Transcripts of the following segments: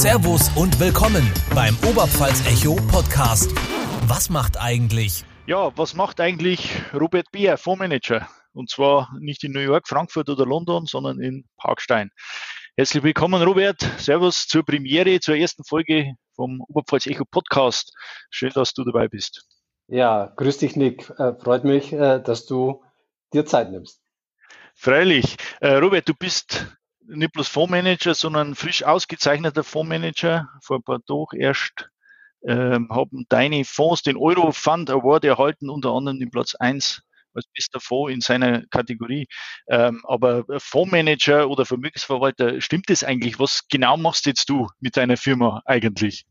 Servus und willkommen beim Oberpfalz Echo Podcast. Was macht eigentlich? Ja, was macht eigentlich Robert Beer, Fondsmanager? Und zwar nicht in New York, Frankfurt oder London, sondern in Parkstein. Herzlich willkommen, Robert. Servus zur Premiere, zur ersten Folge vom Oberpfalz Echo Podcast. Schön, dass du dabei bist. Ja, grüß dich, Nick. Äh, freut mich, äh, dass du dir Zeit nimmst. Freilich. Äh, Robert, du bist nicht bloß Fondsmanager, sondern frisch ausgezeichneter Fondsmanager. Vor ein paar Tagen erst ähm, haben deine Fonds den Euro Fund Award erhalten, unter anderem den Platz 1 als bester Fonds in seiner Kategorie. Ähm, aber Fondsmanager oder Vermögensverwalter, stimmt das eigentlich? Was genau machst jetzt du mit deiner Firma eigentlich?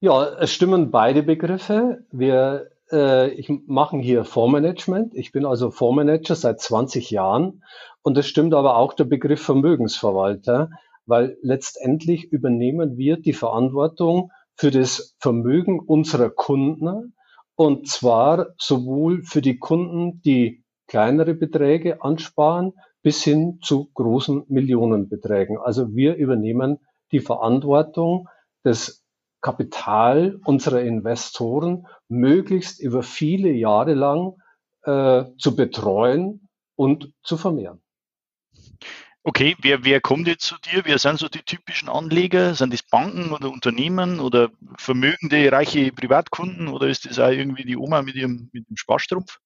Ja, es stimmen beide Begriffe. Wir äh, ich machen hier Fondsmanagement. Ich bin also Fondsmanager seit 20 Jahren und es stimmt aber auch der Begriff Vermögensverwalter, weil letztendlich übernehmen wir die Verantwortung für das Vermögen unserer Kunden und zwar sowohl für die Kunden, die kleinere Beträge ansparen, bis hin zu großen Millionenbeträgen. Also wir übernehmen die Verantwortung, das Kapital unserer Investoren möglichst über viele Jahre lang äh, zu betreuen und zu vermehren. Okay, wer, wer kommt jetzt zu dir? Wer sind so die typischen Anleger? Sind das Banken oder Unternehmen oder vermögende, reiche Privatkunden oder ist das auch irgendwie die Oma mit ihrem, mit dem Sparstrumpf?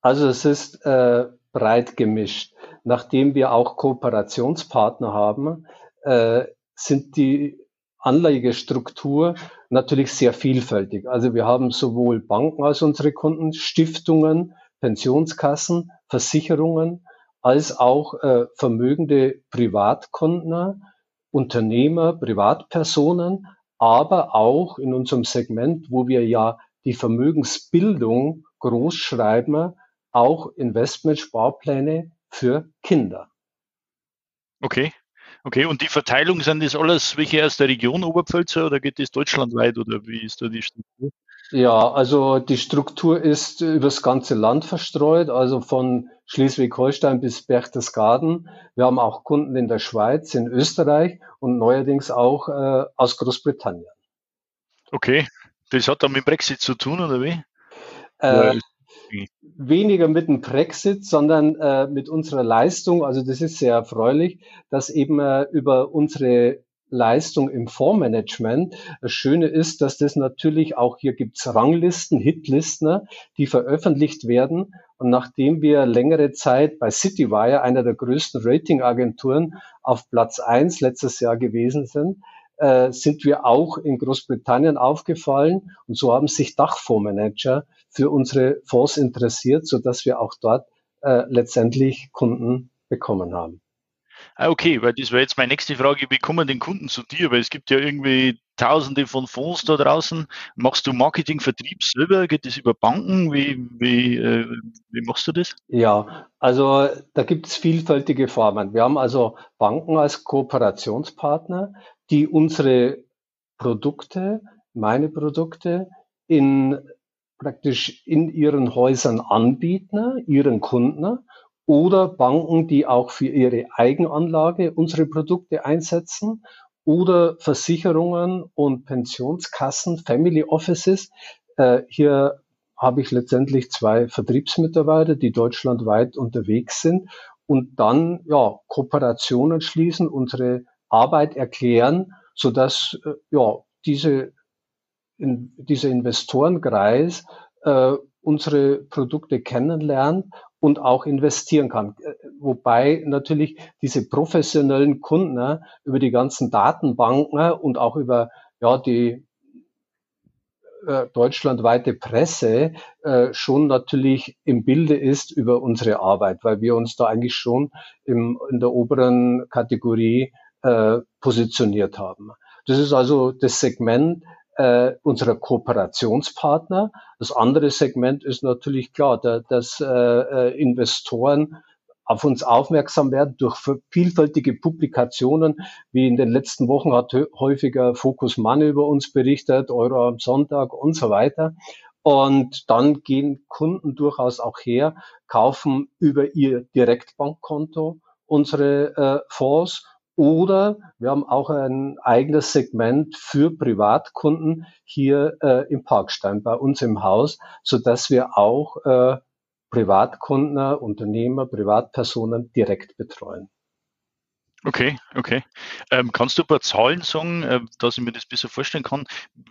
Also es ist äh, breit gemischt. Nachdem wir auch Kooperationspartner haben, äh, sind die Anlagestruktur natürlich sehr vielfältig. Also wir haben sowohl Banken als unsere Kunden, Stiftungen, Pensionskassen, Versicherungen, als auch äh, vermögende Privatkunden, Unternehmer, Privatpersonen, aber auch in unserem Segment, wo wir ja die Vermögensbildung groß schreiben, auch Investmentsparpläne für Kinder. Okay. Okay, und die Verteilung, sind das alles welche aus der Region Oberpfälzer oder geht das deutschlandweit oder wie ist da die Struktur? Ja, also die Struktur ist über das ganze Land verstreut, also von Schleswig-Holstein bis Berchtesgaden. Wir haben auch Kunden in der Schweiz, in Österreich und neuerdings auch äh, aus Großbritannien. Okay, das hat dann mit Brexit zu tun, oder wie? Äh, weniger mit dem Brexit, sondern äh, mit unserer Leistung. Also das ist sehr erfreulich, dass eben äh, über unsere Leistung im Fondsmanagement. Das Schöne ist, dass das natürlich auch hier gibt's Ranglisten, Hitlisten, die veröffentlicht werden. Und nachdem wir längere Zeit bei Citywire, einer der größten Ratingagenturen, auf Platz eins letztes Jahr gewesen sind, äh, sind wir auch in Großbritannien aufgefallen. Und so haben sich Dachfondsmanager für unsere Fonds interessiert, so dass wir auch dort äh, letztendlich Kunden bekommen haben. Ah, okay, weil das wäre jetzt meine nächste Frage, wie kommen den Kunden zu dir? Weil es gibt ja irgendwie tausende von Fonds da draußen. Machst du Marketing, Vertrieb selber? Geht das über Banken? Wie, wie, äh, wie machst du das? Ja, also da gibt es vielfältige Formen. Wir haben also Banken als Kooperationspartner, die unsere Produkte, meine Produkte in praktisch in ihren Häusern anbieten, ihren Kunden oder Banken, die auch für ihre Eigenanlage unsere Produkte einsetzen oder Versicherungen und Pensionskassen, Family Offices. Äh, hier habe ich letztendlich zwei Vertriebsmitarbeiter, die deutschlandweit unterwegs sind und dann ja Kooperationen schließen, unsere Arbeit erklären, so dass äh, ja diese in, dieser Investorenkreis äh, unsere Produkte kennenlernt und auch investieren kann. Äh, wobei natürlich diese professionellen Kunden äh, über die ganzen Datenbanken äh, und auch über ja, die äh, deutschlandweite Presse äh, schon natürlich im Bilde ist über unsere Arbeit, weil wir uns da eigentlich schon im, in der oberen Kategorie äh, positioniert haben. Das ist also das Segment, äh, unserer Kooperationspartner. Das andere Segment ist natürlich klar, da, dass äh, äh, Investoren auf uns aufmerksam werden durch vielfältige Publikationen, wie in den letzten Wochen hat häufiger Focus Money über uns berichtet, Euro am Sonntag und so weiter. Und dann gehen Kunden durchaus auch her, kaufen über ihr Direktbankkonto unsere äh, Fonds Oder wir haben auch ein eigenes Segment für Privatkunden hier äh, im Parkstein bei uns im Haus, so dass wir auch äh, Privatkunden, Unternehmer, Privatpersonen direkt betreuen. Okay, okay. Ähm, kannst du ein paar Zahlen sagen, äh, dass ich mir das besser vorstellen kann?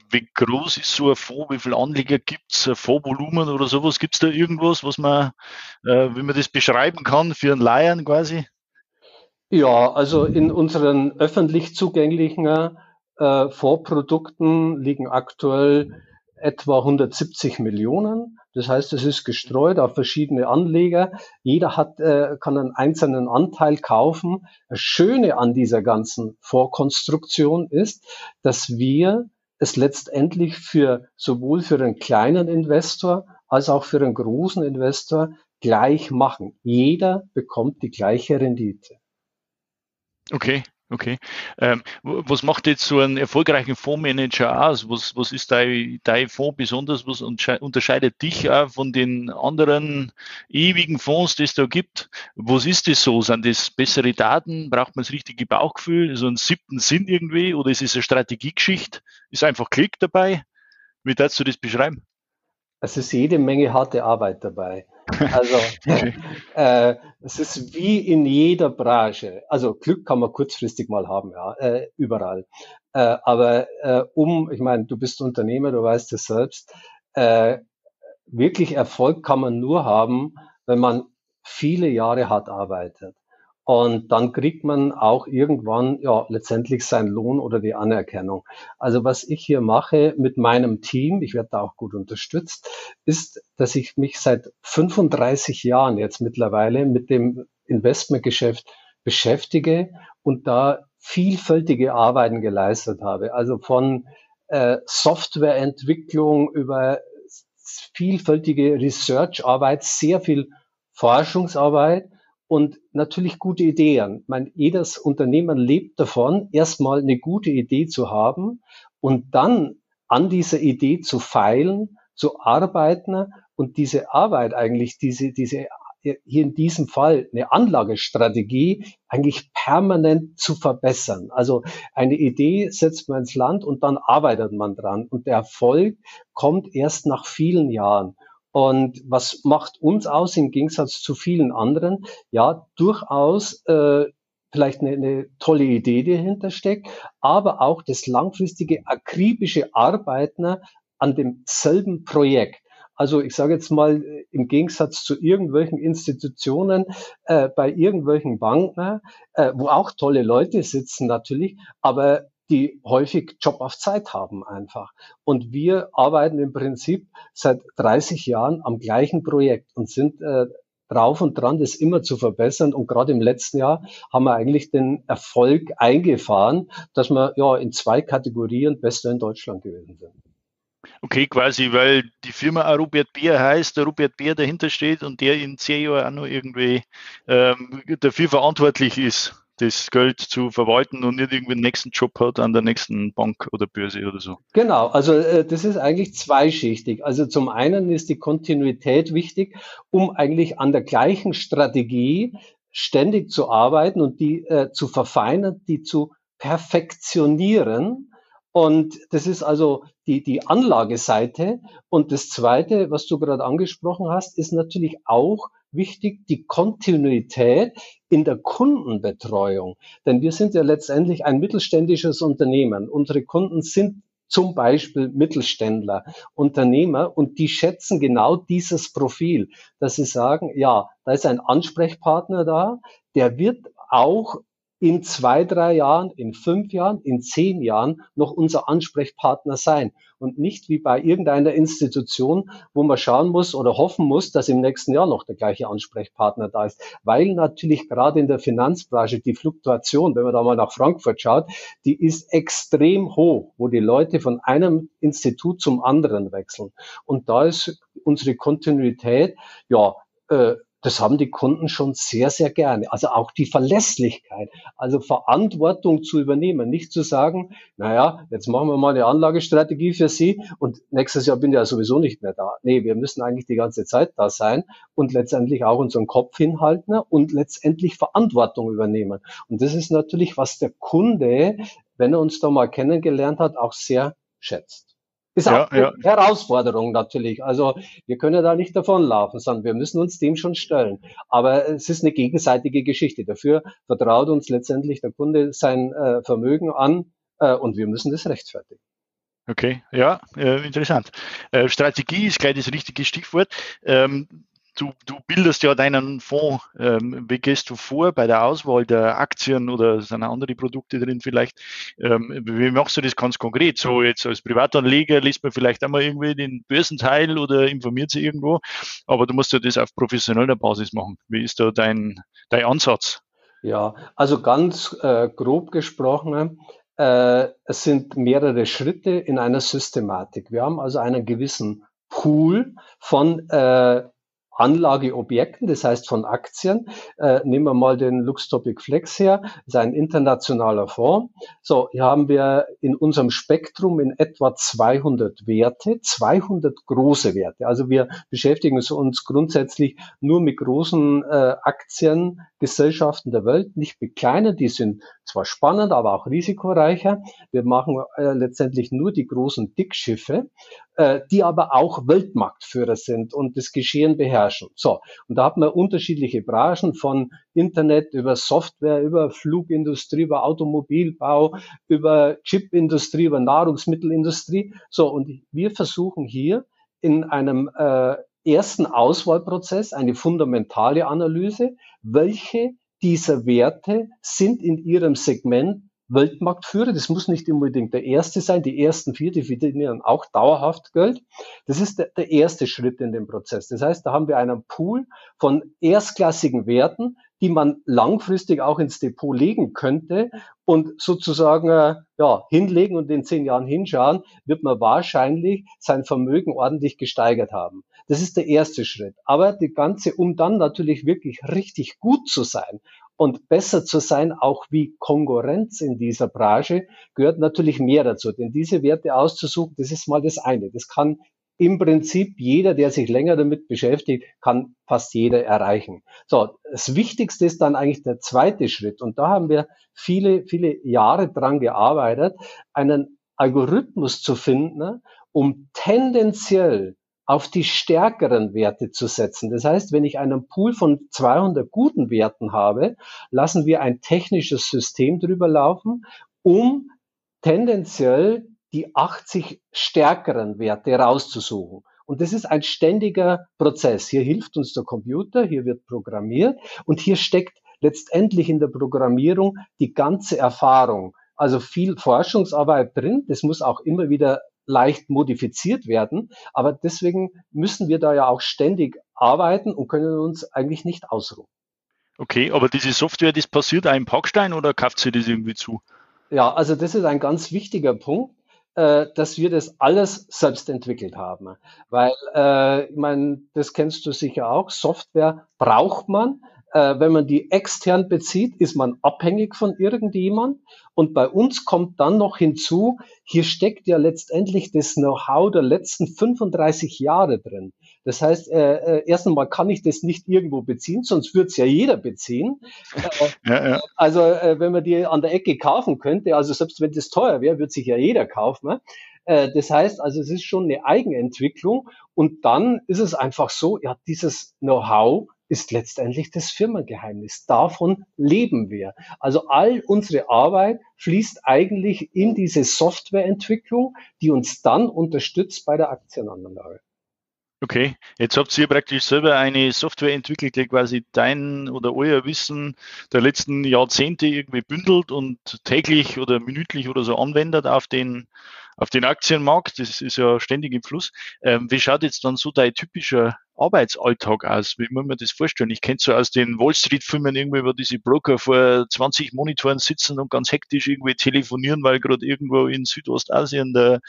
Wie groß ist so ein Fonds? Wie viele Anleger gibt es? Fondsvolumen oder sowas? Gibt es da irgendwas, was man, äh, wie man das beschreiben kann für einen Laien quasi? Ja, also in unseren öffentlich zugänglichen äh, Fondsprodukten liegen aktuell etwa 170 Millionen. Das heißt, es ist gestreut auf verschiedene Anleger. Jeder hat, äh, kann einen einzelnen Anteil kaufen. Das Schöne an dieser ganzen Vorkonstruktion ist, dass wir es letztendlich für sowohl für einen kleinen Investor als auch für einen großen Investor gleich machen. Jeder bekommt die gleiche Rendite. Okay, Okay. Ähm, was macht jetzt so einen erfolgreichen Fondsmanager aus? Was, was ist dein, dein Fonds besonders? Was unterscheidet dich auch von den anderen ewigen Fonds, die es da gibt? Was ist das so? Sind das bessere Daten? Braucht man das richtige Bauchgefühl? So einen siebten Sinn irgendwie? Oder ist es eine Strategiegeschichte? Ist einfach Klick dabei? Wie darfst du das beschreiben? Es ist jede Menge harte Arbeit dabei. Also äh, es ist wie in jeder Branche. Also Glück kann man kurzfristig mal haben, ja, äh, überall. Äh, aber äh, um, ich meine, du bist Unternehmer, du weißt es selbst, äh, wirklich Erfolg kann man nur haben, wenn man viele Jahre hart arbeitet. Und dann kriegt man auch irgendwann ja letztendlich seinen Lohn oder die Anerkennung. Also was ich hier mache mit meinem Team, ich werde da auch gut unterstützt, ist, dass ich mich seit 35 Jahren jetzt mittlerweile mit dem Investmentgeschäft beschäftige und da vielfältige Arbeiten geleistet habe. Also von äh, Softwareentwicklung über vielfältige Researcharbeit, sehr viel Forschungsarbeit und natürlich gute Ideen. mein, jedes Unternehmen lebt davon, erstmal eine gute Idee zu haben und dann an dieser Idee zu feilen, zu arbeiten und diese Arbeit eigentlich, diese, diese hier in diesem Fall eine Anlagestrategie eigentlich permanent zu verbessern. Also eine Idee setzt man ins Land und dann arbeitet man dran. Und der Erfolg kommt erst nach vielen Jahren. Und was macht uns aus im Gegensatz zu vielen anderen? Ja, durchaus äh, vielleicht eine, eine tolle Idee, die dahinter steckt, aber auch das langfristige akribische Arbeiten an demselben Projekt. Also ich sage jetzt mal im Gegensatz zu irgendwelchen Institutionen, äh, bei irgendwelchen Banken, äh, wo auch tolle Leute sitzen natürlich, aber die häufig Job auf Zeit haben einfach. Und wir arbeiten im Prinzip seit 30 Jahren am gleichen Projekt und sind äh, drauf und dran, das immer zu verbessern. Und gerade im letzten Jahr haben wir eigentlich den Erfolg eingefahren, dass wir ja in zwei Kategorien Bester in Deutschland gewesen sind. Okay, quasi, weil die Firma auch Robert Bär heißt, der Robert Bär dahinter steht und der in zehn Jahren auch noch irgendwie ähm, dafür verantwortlich ist das Geld zu verwalten und nicht irgendwie einen nächsten Job hat an der nächsten Bank oder Börse oder so. Genau, also äh, das ist eigentlich zweischichtig. Also zum einen ist die Kontinuität wichtig, um eigentlich an der gleichen Strategie ständig zu arbeiten und die äh, zu verfeinern, die zu perfektionieren. Und das ist also die, die Anlageseite. Und das Zweite, was du gerade angesprochen hast, ist natürlich auch wichtig, die Kontinuität in der Kundenbetreuung. Denn wir sind ja letztendlich ein mittelständisches Unternehmen. Unsere Kunden sind zum Beispiel Mittelständler, Unternehmer und die schätzen genau dieses Profil, dass sie sagen, ja, da ist ein Ansprechpartner da, der wird auch in zwei, drei Jahren, in fünf Jahren, in zehn Jahren noch unser Ansprechpartner sein und nicht wie bei irgendeiner Institution, wo man schauen muss oder hoffen muss, dass im nächsten Jahr noch der gleiche Ansprechpartner da ist, weil natürlich gerade in der Finanzbranche die Fluktuation, wenn man da mal nach Frankfurt schaut, die ist extrem hoch, wo die Leute von einem Institut zum anderen wechseln. Und da ist unsere Kontinuität, ja, äh, das haben die Kunden schon sehr, sehr gerne. Also auch die Verlässlichkeit, also Verantwortung zu übernehmen, nicht zu sagen, naja, jetzt machen wir mal eine Anlagestrategie für Sie und nächstes Jahr bin ich ja sowieso nicht mehr da. Nee, wir müssen eigentlich die ganze Zeit da sein und letztendlich auch unseren Kopf hinhalten und letztendlich Verantwortung übernehmen. Und das ist natürlich, was der Kunde, wenn er uns da mal kennengelernt hat, auch sehr schätzt. Ist ja, auch eine ja. Herausforderung natürlich. Also wir können da nicht davonlaufen, sondern wir müssen uns dem schon stellen. Aber es ist eine gegenseitige Geschichte. Dafür vertraut uns letztendlich der Kunde sein äh, Vermögen an äh, und wir müssen das rechtfertigen. Okay, ja, äh, interessant. Äh, Strategie ist gleich das richtige Stichwort. Ähm, du, du bildest ja deinen Fonds, ähm, wie gehst du vor bei der Auswahl der Aktien oder sind andere Produkte drin vielleicht? Ähm, wie machst du das ganz konkret? So jetzt als Privatanleger liest man vielleicht einmal irgendwie den Börsenteil oder informiert sich irgendwo, aber du musst ja das auf professioneller Basis machen. Wie ist da dein, dein Ansatz? Ja, also ganz äh, grob gesprochen, äh, es sind mehrere Schritte in einer Systematik. Wir haben also einen gewissen Pool von äh, Anlageobjekten, das heißt von Aktien. Äh, nehmen wir mal den Luxtopic Flex her, das ist ein internationaler Fonds. So, hier haben wir in unserem Spektrum in etwa 200 Werte, 200 große Werte. Also wir beschäftigen uns grundsätzlich nur mit großen äh, Aktiengesellschaften der Welt, nicht mit kleinen, die sind zwar spannend, aber auch risikoreicher. Wir machen äh, letztendlich nur die großen Dickschiffe, äh, die aber auch Weltmarktführer sind und das Geschehen beherrschen. So, und da hat man unterschiedliche Branchen von Internet über Software, über Flugindustrie, über Automobilbau, über Chipindustrie, über Nahrungsmittelindustrie. So, und wir versuchen hier in einem äh, ersten Auswahlprozess eine fundamentale Analyse, welche dieser Werte sind in ihrem Segment Weltmarktführer. Das muss nicht unbedingt der erste sein. Die ersten vier, die verdienen auch dauerhaft Geld. Das ist der, der, erste Schritt in dem Prozess. Das heißt, da haben wir einen Pool von erstklassigen Werten, die man langfristig auch ins Depot legen könnte und sozusagen äh, ja, hinlegen und in zehn Jahren hinschauen, wird man wahrscheinlich sein Vermögen ordentlich gesteigert haben. Das ist der erste Schritt. Aber die ganze, um dann natürlich wirklich richtig gut zu sein und besser zu sein, auch wie Konkurrenz in dieser Branche, gehört natürlich mehr dazu. Denn diese Werte auszusuchen, das ist mal das eine. Das kann im Prinzip jeder, der sich länger damit beschäftigt, kann fast jeder erreichen. So, das Wichtigste ist dann eigentlich der zweite Schritt. Und da haben wir viele, viele Jahre dran gearbeitet, einen Algorithmus zu finden, um tendenziell auf die stärkeren Werte zu setzen. Das heißt, wenn ich einen Pool von 200 guten Werten habe, lassen wir ein technisches System drüber laufen, um tendenziell die 80 stärkeren Werte rauszusuchen. Und das ist ein ständiger Prozess. Hier hilft uns der Computer, hier wird programmiert und hier steckt letztendlich in der Programmierung die ganze Erfahrung. Also viel Forschungsarbeit drin. Das muss auch immer wieder leicht modifiziert werden. Aber deswegen müssen wir da ja auch ständig arbeiten und können uns eigentlich nicht ausruhen. Okay, aber diese Software, das passiert einem Packstein oder kauft sie das irgendwie zu? Ja, also das ist ein ganz wichtiger Punkt, äh, dass wir das alles selbst entwickelt haben. Weil, äh, ich meine, das kennst du sicher auch, Software braucht man, äh, wenn man die extern bezieht, ist man abhängig von irgendjemand. Und bei uns kommt dann noch hinzu, hier steckt ja letztendlich das Know-how der letzten 35 Jahre drin. Das heißt, äh, äh, erst einmal kann ich das nicht irgendwo beziehen, sonst würde es ja jeder beziehen. Ja, ja. Also äh, wenn man die an der Ecke kaufen könnte, also selbst wenn das teuer wäre, würde sich ja jeder kaufen. Ne? Äh, das heißt also, es ist schon eine Eigenentwicklung. Und dann ist es einfach so, ja, dieses Know-how ist letztendlich das Firmengeheimnis. Davon leben wir. Also all unsere Arbeit fließt eigentlich in diese Softwareentwicklung, die uns dann unterstützt bei der Aktienanlage. Okay, jetzt habt ihr praktisch selber eine Software entwickelt, die quasi dein oder euer Wissen der letzten Jahrzehnte irgendwie bündelt und täglich oder minütlich oder so anwendet auf den, auf den Aktienmarkt. Das ist ja ständig im Fluss. Ähm, wie schaut jetzt dann so dein typischer Arbeitsalltag aus? Wie muss man das vorstellen? Ich kenne so aus den Wall Street-Filmen irgendwie, wo diese Broker vor 20 Monitoren sitzen und ganz hektisch irgendwie telefonieren, weil gerade irgendwo in Südostasien der,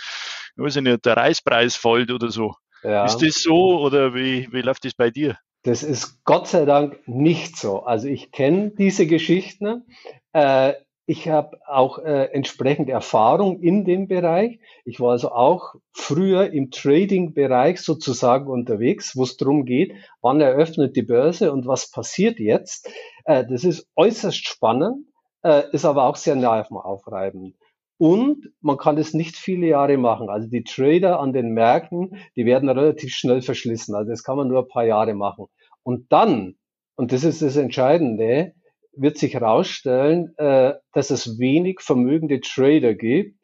weiß ich nicht, der Reispreis fällt oder so. Ja. Ist das so oder wie, wie läuft das bei dir? Das ist Gott sei Dank nicht so. Also ich kenne diese Geschichten. Äh, ich habe auch äh, entsprechend Erfahrung in dem Bereich. Ich war also auch früher im Trading-Bereich sozusagen unterwegs, wo es darum geht, wann eröffnet die Börse und was passiert jetzt. Äh, das ist äußerst spannend, äh, ist aber auch sehr nervenaufreibend. Und man kann es nicht viele Jahre machen. Also die Trader an den Märkten, die werden relativ schnell verschlissen. Also das kann man nur ein paar Jahre machen. Und dann, und das ist das Entscheidende, wird sich herausstellen, äh, dass es wenig vermögende Trader gibt.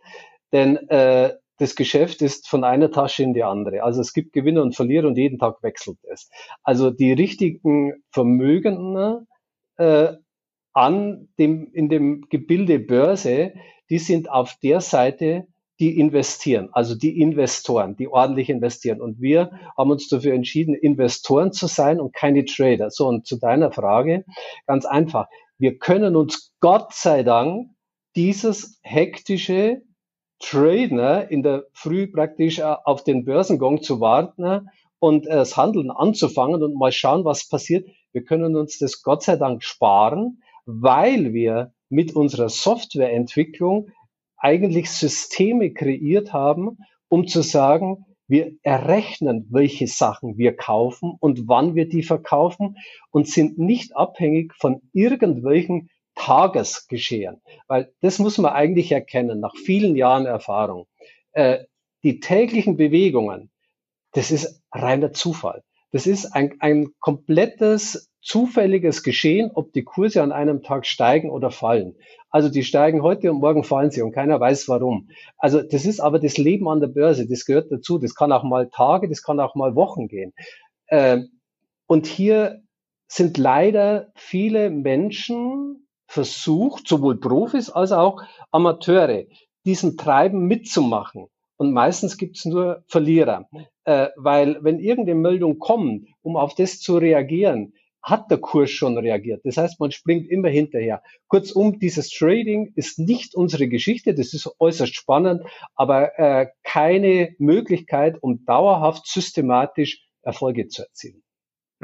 Denn äh, das Geschäft ist von einer Tasche in die andere. Also es gibt Gewinner und Verlierer und jeden Tag wechselt es. Also die richtigen Vermögenden äh, an dem, in dem Gebilde Börse, die sind auf der Seite, die investieren, also die Investoren, die ordentlich investieren. Und wir haben uns dafür entschieden, Investoren zu sein und keine Trader. So, und zu deiner Frage, ganz einfach. Wir können uns Gott sei Dank dieses hektische Trader in der Früh praktisch äh, auf den Börsengang zu warten und äh, das Handeln anzufangen und mal schauen, was passiert. Wir können uns das Gott sei Dank sparen, weil wir mit unserer Softwareentwicklung eigentlich Systeme kreiert haben, um zu sagen, wir errechnen, welche Sachen wir kaufen und wann wir die verkaufen und sind nicht abhängig von irgendwelchen Tagesgeschehen. Weil das muss man eigentlich erkennen, nach vielen Jahren Erfahrung. Äh, die täglichen Bewegungen, das ist reiner Zufall. Das ist ein, ein komplettes zufälliges Geschehen, ob die Kurse an einem Tag steigen oder fallen. Also die steigen heute und morgen fallen sie und keiner weiß warum. Also das ist aber das Leben an der Börse, das gehört dazu. Das kann auch mal Tage, das kann auch mal Wochen gehen. Ähm, und hier sind leider viele Menschen versucht, sowohl Profis als auch Amateure, diesen Treiben mitzumachen. Und meistens gibt es nur Verlierer. Äh, weil wenn irgendeine Meldung kommt, um auf das zu reagieren, hat der Kurs schon reagiert. Das heißt, man springt immer hinterher. Kurzum, dieses Trading ist nicht unsere Geschichte, das ist äußerst spannend, aber äh, keine Möglichkeit, um dauerhaft systematisch Erfolge zu erzielen.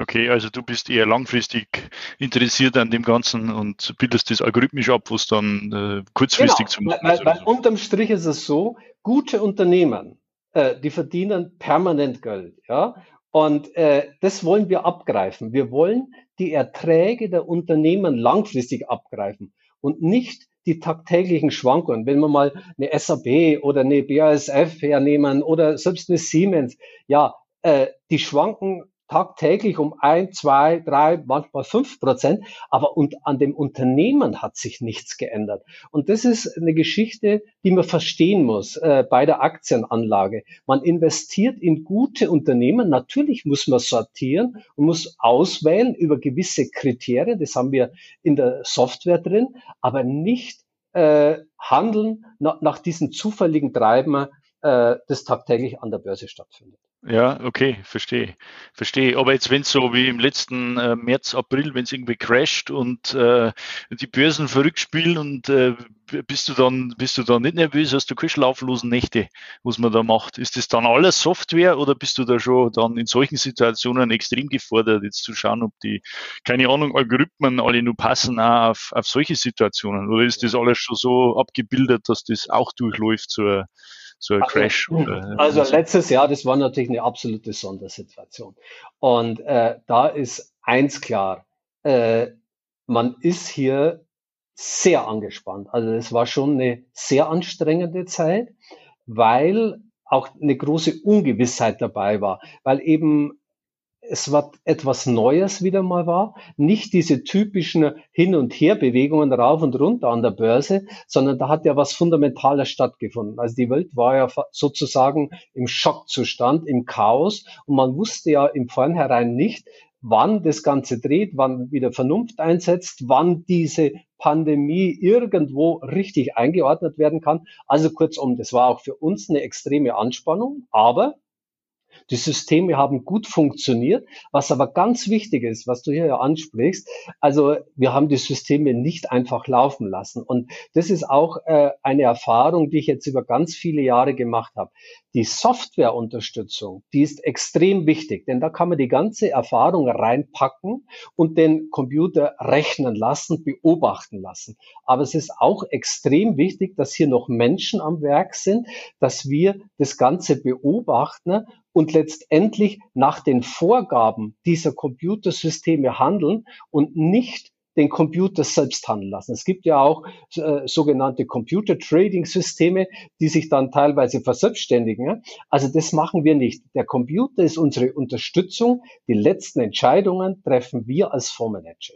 Okay, also du bist eher langfristig interessiert an dem Ganzen und bildest das algorithmisch ab, was dann äh, kurzfristig genau, zu machen weil, ist. Weil so. unterm Strich ist es so, gute Unternehmen, äh, die verdienen permanent Geld, ja. Und äh, das wollen wir abgreifen. Wir wollen die Erträge der Unternehmen langfristig abgreifen und nicht die tagtäglichen Schwankungen. Wenn wir mal eine SAP oder eine BASF hernehmen oder selbst eine Siemens, ja, äh, die schwanken tagtäglich um ein, zwei, drei, manchmal fünf Prozent, aber und an dem Unternehmen hat sich nichts geändert. Und das ist eine Geschichte, die man verstehen muss äh, bei der Aktienanlage. Man investiert in gute Unternehmen. Natürlich muss man sortieren und muss auswählen über gewisse Kriterien. Das haben wir in der Software drin, aber nicht äh, handeln nach, nach diesen zufälligen Treiben, äh, das tagtäglich an der Börse stattfindet. Ja, okay, verstehe. Verstehe. Aber jetzt, wenn es so wie im letzten äh, März, April, wenn es irgendwie crasht und äh, die Börsen verrückt spielen und äh, bist du dann, bist du dann nicht nervös, hast du keine schlaflosen Nächte, was man da macht? Ist das dann alles Software oder bist du da schon dann in solchen Situationen extrem gefordert, jetzt zu schauen, ob die, keine Ahnung, Algorithmen alle nur passen auch auf, auf solche Situationen? Oder ist das alles schon so abgebildet, dass das auch durchläuft, so so ein also, Crash. Oder, also so. letztes Jahr, das war natürlich eine absolute Sondersituation. Und äh, da ist eins klar, äh, man ist hier sehr angespannt. Also es war schon eine sehr anstrengende Zeit, weil auch eine große Ungewissheit dabei war, weil eben es war etwas Neues wieder mal war, nicht diese typischen Hin- und Herbewegungen rauf und runter an der Börse, sondern da hat ja was Fundamentales stattgefunden. Also die Welt war ja sozusagen im Schockzustand, im Chaos und man wusste ja im Vornherein nicht, wann das Ganze dreht, wann wieder Vernunft einsetzt, wann diese Pandemie irgendwo richtig eingeordnet werden kann. Also kurzum, das war auch für uns eine extreme Anspannung, aber die Systeme haben gut funktioniert. Was aber ganz wichtig ist, was du hier ansprichst, also wir haben die Systeme nicht einfach laufen lassen. Und das ist auch äh, eine Erfahrung, die ich jetzt über ganz viele Jahre gemacht habe. Die Softwareunterstützung, die ist extrem wichtig, denn da kann man die ganze Erfahrung reinpacken und den Computer rechnen lassen, beobachten lassen. Aber es ist auch extrem wichtig, dass hier noch Menschen am Werk sind, dass wir das Ganze beobachten und letztendlich nach den Vorgaben dieser Computersysteme handeln und nicht den Computer selbst handeln lassen. Es gibt ja auch äh, sogenannte Computer Trading Systeme, die sich dann teilweise verselbstständigen. Ja? Also das machen wir nicht. Der Computer ist unsere Unterstützung. Die letzten Entscheidungen treffen wir als Fondsmanager.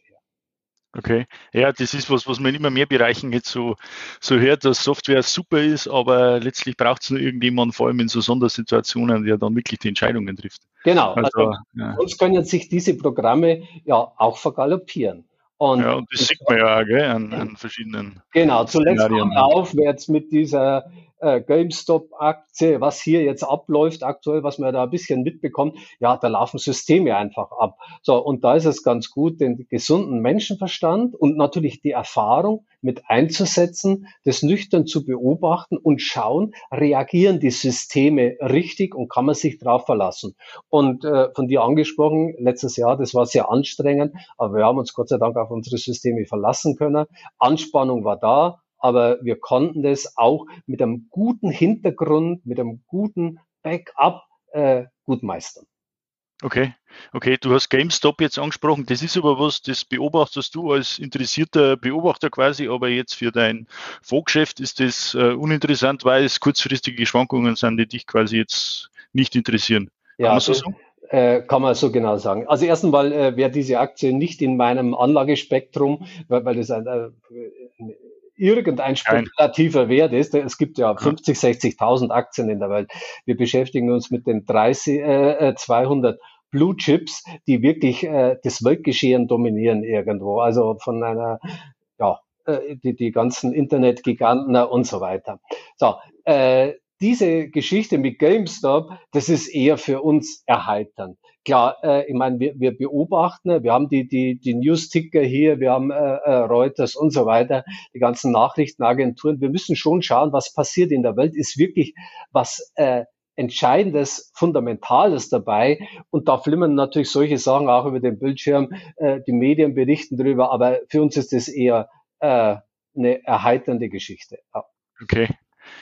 Okay, ja, das ist was, was man in immer mehr Bereichen jetzt so, so hört, dass Software super ist, aber letztlich braucht es nur irgendjemand, vor allem in so Sondersituationen, der dann wirklich die Entscheidungen trifft. Genau, also, also ja. uns können sich diese Programme ja auch vergaloppieren. Und ja, und das sieht man ja gell, an, an verschiedenen. Genau, zuletzt kommt aufwärts mit dieser äh, GameStop-Aktie, was hier jetzt abläuft aktuell, was man da ein bisschen mitbekommt, ja, da laufen Systeme einfach ab. So, und da ist es ganz gut, den gesunden Menschenverstand und natürlich die Erfahrung mit einzusetzen, das nüchtern zu beobachten und schauen, reagieren die Systeme richtig und kann man sich darauf verlassen. Und äh, von dir angesprochen, letztes Jahr, das war sehr anstrengend, aber wir haben uns Gott sei Dank auf unsere Systeme verlassen können. Anspannung war da, aber wir konnten das auch mit einem guten Hintergrund, mit einem guten Backup äh, gut meistern. Okay, okay, du hast GameStop jetzt angesprochen. Das ist aber was, das beobachtest du als interessierter Beobachter quasi, aber jetzt für dein Fondsgeschäft ist das äh, uninteressant, weil es kurzfristige Schwankungen sind, die dich quasi jetzt nicht interessieren. Kann ja, man so sagen? Äh, kann man so genau sagen. Also erstens mal äh, wäre diese Aktie nicht in meinem Anlagespektrum, weil, weil das ein, äh, irgendein spekulativer Wert ist. Es gibt ja 50, 60.000 Aktien in der Welt. Wir beschäftigen uns mit den 30, äh, 200 äh, Blue Chips, die wirklich äh, das Weltgeschehen dominieren irgendwo. Also von einer, ja, äh, die, die ganzen Internetgiganten und so weiter. So, äh, diese Geschichte mit GameStop, das ist eher für uns erheiternd. Klar, äh, ich meine, wir, wir beobachten, wir haben die, die, die News-Ticker hier, wir haben äh, äh, Reuters und so weiter, die ganzen Nachrichtenagenturen. Wir müssen schon schauen, was passiert in der Welt. Ist wirklich was äh, Entscheidendes, Fundamentales dabei. Und da flimmern natürlich solche Sachen auch über den Bildschirm. Äh, die Medien berichten darüber, aber für uns ist das eher äh, eine erheiternde Geschichte. Ja. Okay.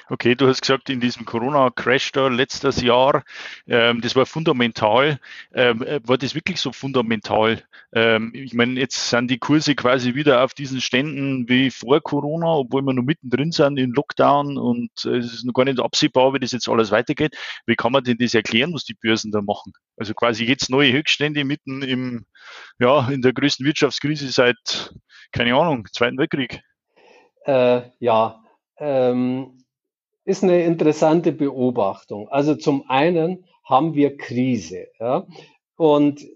Okay, du hast gesagt, in diesem Corona-Crash da letztes Jahr, ähm, das war fundamental. Ähm, äh, war das wirklich so fundamental? Ähm, ich meine, jetzt sind die Kurse quasi wieder auf diesen Ständen wie vor Corona, obwohl wir noch mittendrin sind in Lockdown und äh, es ist noch gar nicht absehbar, wie das jetzt alles weitergeht. Wie kann man denn das erklären, was die Börsen da machen? Also quasi jetzt neue Höchststände mitten im, ja, in der größten Wirtschaftskrise seit, keine Ahnung, Zweiten Weltkrieg. Äh, ja, ähm, ist eine interessante Beobachtung. Also zum einen haben wir Krise. Ja? Und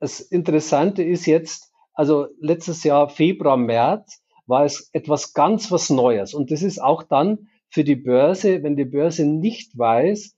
das Interessante ist jetzt, also letztes Jahr Februar, März war es etwas ganz was Neues. Und das ist auch dann für die Börse, wenn die Börse nicht weiß,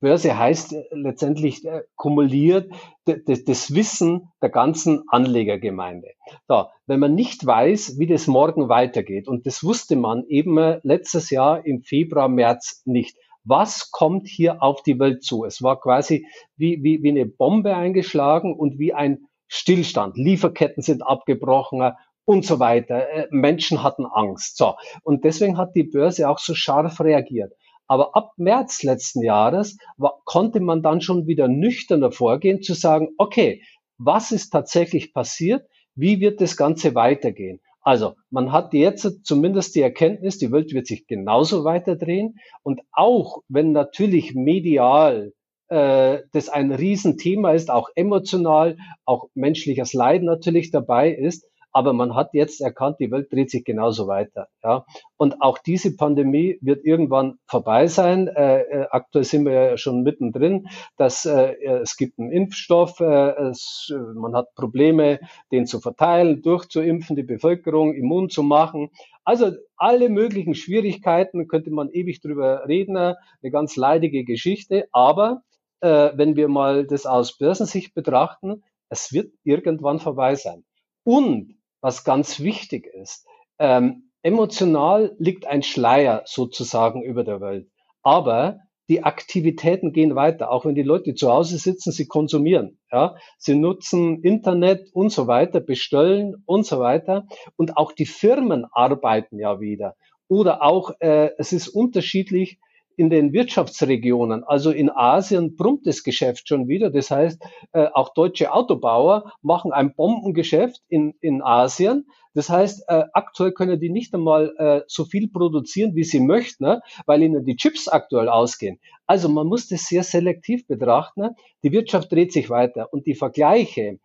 Börse heißt äh, letztendlich äh, kumuliert das Wissen der ganzen Anlegergemeinde. So, wenn man nicht weiß, wie das morgen weitergeht, und das wusste man eben äh, letztes Jahr im Februar, März nicht. Was kommt hier auf die Welt zu? Es war quasi wie, wie, wie eine Bombe eingeschlagen und wie ein Stillstand. Lieferketten sind abgebrochen und so weiter. Menschen hatten Angst. So. Und deswegen hat die Börse auch so scharf reagiert. Aber ab März letzten Jahres war, konnte man dann schon wieder nüchterner vorgehen, zu sagen, okay, was ist tatsächlich passiert? Wie wird das Ganze weitergehen? Also man hat jetzt zumindest die Erkenntnis, die Welt wird sich genauso weiterdrehen. Und auch wenn natürlich medial äh, das ein Riesenthema ist, auch emotional, auch menschliches Leid natürlich dabei ist, aber man hat jetzt erkannt, die Welt dreht sich genauso weiter. Ja. Und auch diese Pandemie wird irgendwann vorbei sein. Äh, äh, aktuell sind wir ja schon mittendrin, dass äh, es gibt einen Impfstoff, äh, es, man hat Probleme, den zu verteilen, durchzuimpfen, die Bevölkerung immun zu machen. Also alle möglichen Schwierigkeiten könnte man ewig drüber reden, eine ganz leidige Geschichte. Aber äh, wenn wir mal das aus Börsensicht betrachten, es wird irgendwann vorbei sein. Und was ganz wichtig ist. Ähm, emotional liegt ein Schleier sozusagen über der Welt. Aber die Aktivitäten gehen weiter. Auch wenn die Leute zu Hause sitzen, sie konsumieren. Ja, sie nutzen Internet und so weiter, bestellen und so weiter. Und auch die Firmen arbeiten ja wieder. Oder auch, äh, es ist unterschiedlich, in den Wirtschaftsregionen, also in Asien, brummt das Geschäft schon wieder. Das heißt, äh, auch deutsche Autobauer machen ein Bombengeschäft in, in Asien. Das heißt, äh, aktuell können die nicht einmal äh, so viel produzieren, wie sie möchten, ne? weil ihnen die Chips aktuell ausgehen. Also man muss das sehr selektiv betrachten. Die Wirtschaft dreht sich weiter und die Vergleiche,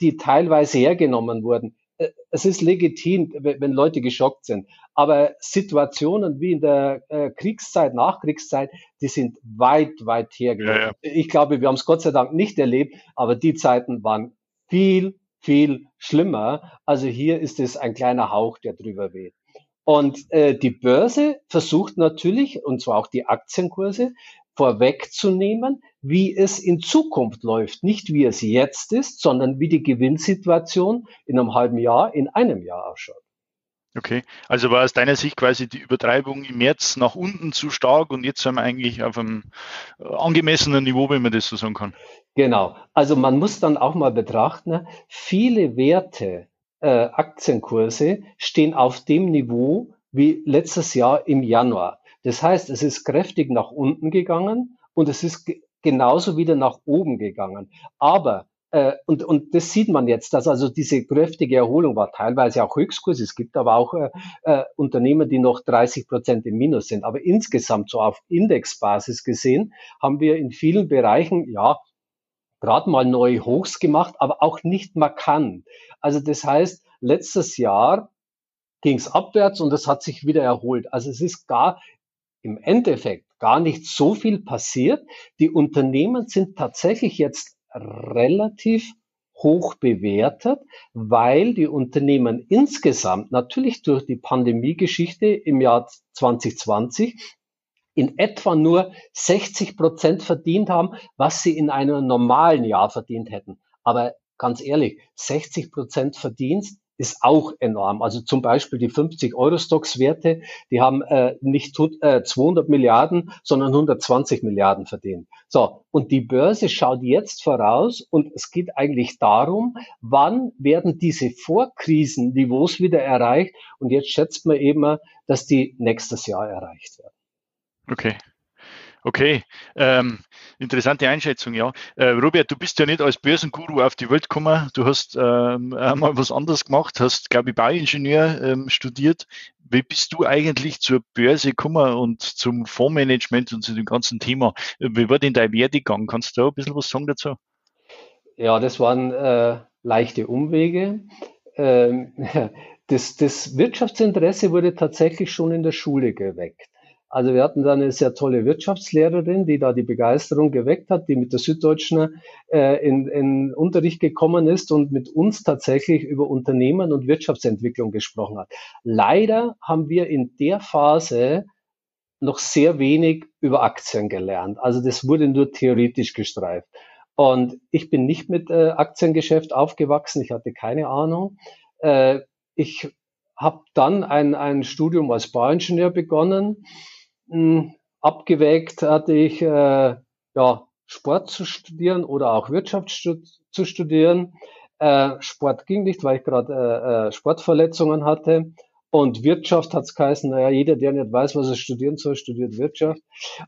die teilweise hergenommen wurden, es ist legitim, wenn Leute geschockt sind. Aber Situationen wie in der äh, Kriegszeit, Nachkriegszeit, die sind weit, weit hergegangen. Ja, ja. Ich glaube, wir haben es Gott sei Dank nicht erlebt, aber die Zeiten waren viel, viel schlimmer. Also hier ist es ein kleiner Hauch, der drüber weht. Und äh, die Börse versucht natürlich, und zwar auch die Aktienkurse, vorwegzunehmen, wie es in Zukunft läuft. Nicht wie es jetzt ist, sondern wie die Gewinnsituation in einem halben Jahr, in einem Jahr ausschaut. Okay, also war aus deiner Sicht quasi die Übertreibung im März nach unten zu stark und jetzt sind wir eigentlich auf einem äh, angemessenen Niveau, wenn man das so sagen kann. Genau, also man muss dann auch mal betrachten, viele Werte, äh, Aktienkurse stehen auf dem Niveau wie letztes Jahr im Januar. Das heißt, es ist kräftig nach unten gegangen und es ist genauso wieder nach oben gegangen. Aber äh, und, und das sieht man jetzt, dass also diese kräftige Erholung war teilweise auch Höchstkurs. Es gibt aber auch äh, äh, Unternehmen, die noch 30 Prozent im Minus sind. Aber insgesamt so auf Indexbasis gesehen haben wir in vielen Bereichen, ja, gerade mal neue Hochs gemacht, aber auch nicht markant. Also das heißt, letztes Jahr ging es abwärts und es hat sich wieder erholt. Also es ist gar im Endeffekt gar nicht so viel passiert. Die Unternehmen sind tatsächlich jetzt relativ hoch bewertet, weil die Unternehmen insgesamt natürlich durch die Pandemiegeschichte im Jahr 2020 in etwa nur 60 Prozent verdient haben, was sie in einem normalen Jahr verdient hätten. Aber ganz ehrlich, 60 Prozent Verdienst ist auch enorm. Also zum Beispiel die 50 Euro-Stocks-Werte, die haben äh, nicht äh, 200 Milliarden, sondern 120 Milliarden verdient. So, und die Börse schaut jetzt voraus und es geht eigentlich darum, wann werden diese Vorkrisenniveaus wieder erreicht und jetzt schätzt man eben, dass die nächstes Jahr erreicht werden. Okay. Okay, ähm, interessante Einschätzung, ja. Äh, Robert, du bist ja nicht als Börsenguru auf die Welt gekommen. Du hast ähm, einmal was anderes gemacht, hast, glaube ich, Bauingenieur ähm, studiert. Wie bist du eigentlich zur Börse gekommen und zum Fondsmanagement und zu dem ganzen Thema? Wie war denn dein Werdegang? Kannst du da ein bisschen was sagen dazu? Ja, das waren äh, leichte Umwege. Ähm, das, das Wirtschaftsinteresse wurde tatsächlich schon in der Schule geweckt. Also wir hatten da eine sehr tolle Wirtschaftslehrerin, die da die Begeisterung geweckt hat, die mit der Süddeutschen äh, in, in Unterricht gekommen ist und mit uns tatsächlich über Unternehmen und Wirtschaftsentwicklung gesprochen hat. Leider haben wir in der Phase noch sehr wenig über Aktien gelernt. Also das wurde nur theoretisch gestreift. Und ich bin nicht mit äh, Aktiengeschäft aufgewachsen, ich hatte keine Ahnung. Äh, ich habe dann ein, ein Studium als Bauingenieur begonnen abgewägt hatte ich, äh, ja, Sport zu studieren oder auch Wirtschaft zu studieren. Äh, Sport ging nicht, weil ich gerade äh, äh, Sportverletzungen hatte. Und Wirtschaft hat es geheißen, naja, jeder, der nicht weiß, was er studieren soll, studiert Wirtschaft.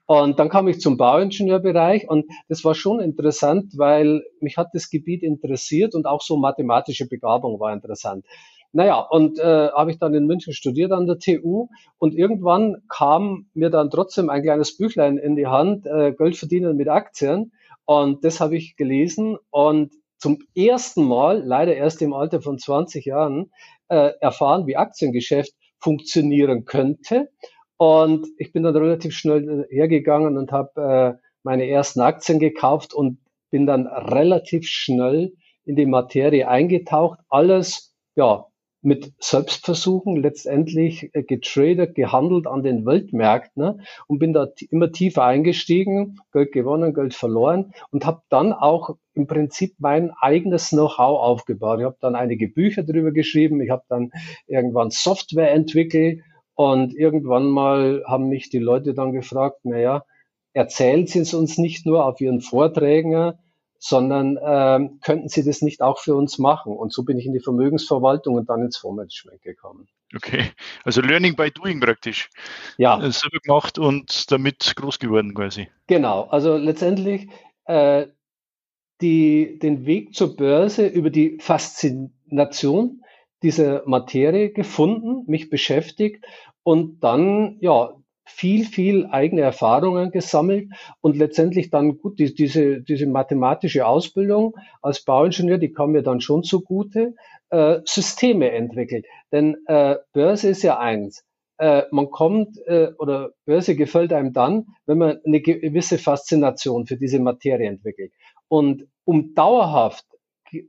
Und dann kam ich zum Bauingenieurbereich und das war schon interessant, weil mich hat das Gebiet interessiert und auch so mathematische Begabung war interessant. Naja, und äh, habe ich dann in München studiert an der TU und irgendwann kam mir dann trotzdem ein kleines Büchlein in die Hand, äh, Geld verdienen mit Aktien. Und das habe ich gelesen und zum ersten Mal, leider erst im Alter von 20 Jahren, äh, erfahren, wie Aktiengeschäft funktionieren könnte. Und ich bin dann relativ schnell hergegangen und habe äh, meine ersten Aktien gekauft und bin dann relativ schnell in die Materie eingetaucht. Alles, ja, mit Selbstversuchen letztendlich äh, getradet, gehandelt an den Weltmärkten ne? und bin da immer tiefer eingestiegen, Geld gewonnen, Geld verloren und habe dann auch im Prinzip mein eigenes Know-how aufgebaut. Ich habe dann einige Bücher darüber geschrieben, ich habe dann irgendwann Software entwickelt und irgendwann mal haben mich die Leute dann gefragt, naja, erzählen Sie es uns nicht nur auf Ihren Vorträgen, sondern äh, könnten Sie das nicht auch für uns machen? Und so bin ich in die Vermögensverwaltung und dann ins Fondsmanagement gekommen. Okay, also Learning by Doing praktisch. Ja. Äh, selber gemacht und damit groß geworden quasi. Genau, also letztendlich äh, die, den Weg zur Börse über die Faszination dieser Materie gefunden, mich beschäftigt und dann ja viel, viel eigene Erfahrungen gesammelt und letztendlich dann gut, die, diese, diese mathematische Ausbildung als Bauingenieur, die kam mir dann schon zugute, äh, Systeme entwickelt. Denn äh, Börse ist ja eins. Äh, man kommt äh, oder Börse gefällt einem dann, wenn man eine gewisse Faszination für diese Materie entwickelt. Und um dauerhaft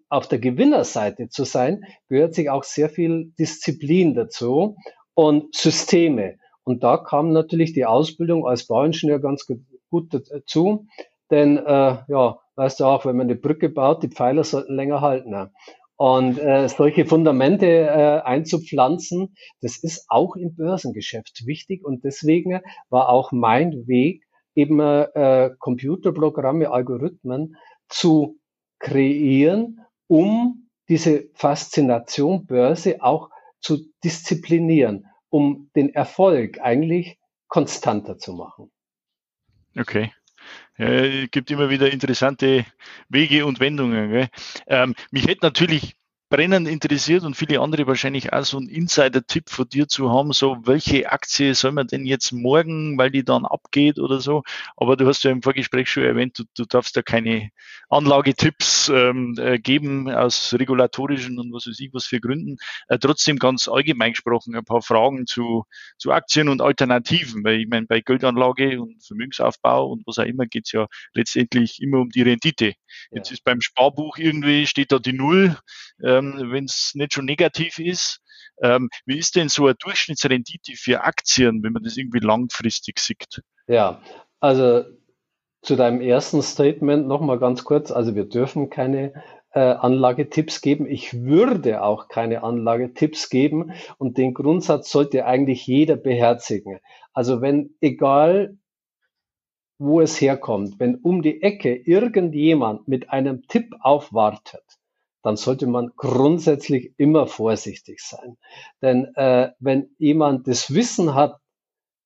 auf der Gewinnerseite zu sein, gehört sich auch sehr viel Disziplin dazu und Systeme. Und da kam natürlich die Ausbildung als Bauingenieur ganz gut dazu. Denn äh, ja, weißt du auch, wenn man eine Brücke baut, die Pfeiler sollten länger halten. Ne? Und äh, solche Fundamente äh, einzupflanzen, das ist auch im Börsengeschäft wichtig. Und deswegen war auch mein Weg, eben äh, Computerprogramme, Algorithmen zu kreieren, um diese Faszination Börse auch zu disziplinieren um den Erfolg eigentlich konstanter zu machen. Okay. Ja, gibt immer wieder interessante Wege und Wendungen. Ähm, mich hätte natürlich brennend interessiert und viele andere wahrscheinlich auch so einen Insider-Tipp von dir zu haben, so welche Aktie soll man denn jetzt morgen, weil die dann abgeht oder so. Aber du hast ja im Vorgespräch schon erwähnt, du, du darfst da keine Anlagetipps ähm, äh, geben aus regulatorischen und was weiß ich was für Gründen. Äh, trotzdem ganz allgemein gesprochen ein paar Fragen zu, zu Aktien und Alternativen, weil ich meine, bei Geldanlage und Vermögensaufbau und was auch immer geht es ja letztendlich immer um die Rendite. Jetzt ja. ist beim Sparbuch irgendwie steht da die Null. Äh, ähm, wenn es nicht schon negativ ist. Ähm, wie ist denn so eine Durchschnittsrendite für Aktien, wenn man das irgendwie langfristig sieht? Ja, also zu deinem ersten Statement nochmal ganz kurz. Also wir dürfen keine äh, Anlagetipps geben. Ich würde auch keine Anlagetipps geben und den Grundsatz sollte eigentlich jeder beherzigen. Also wenn, egal wo es herkommt, wenn um die Ecke irgendjemand mit einem Tipp aufwartet, dann sollte man grundsätzlich immer vorsichtig sein. Denn äh, wenn jemand das Wissen hat,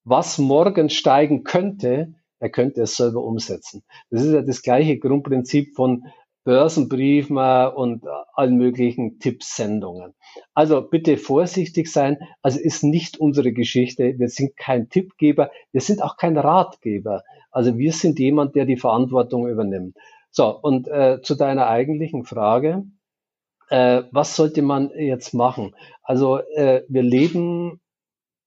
was morgen steigen könnte, er könnte es selber umsetzen. Das ist ja das gleiche Grundprinzip von Börsenbriefen und allen möglichen Tippsendungen. Also bitte vorsichtig sein. Also ist nicht unsere Geschichte. Wir sind kein Tippgeber. Wir sind auch kein Ratgeber. Also wir sind jemand, der die Verantwortung übernimmt. So, und äh, zu deiner eigentlichen Frage äh, was sollte man jetzt machen? Also äh, wir leben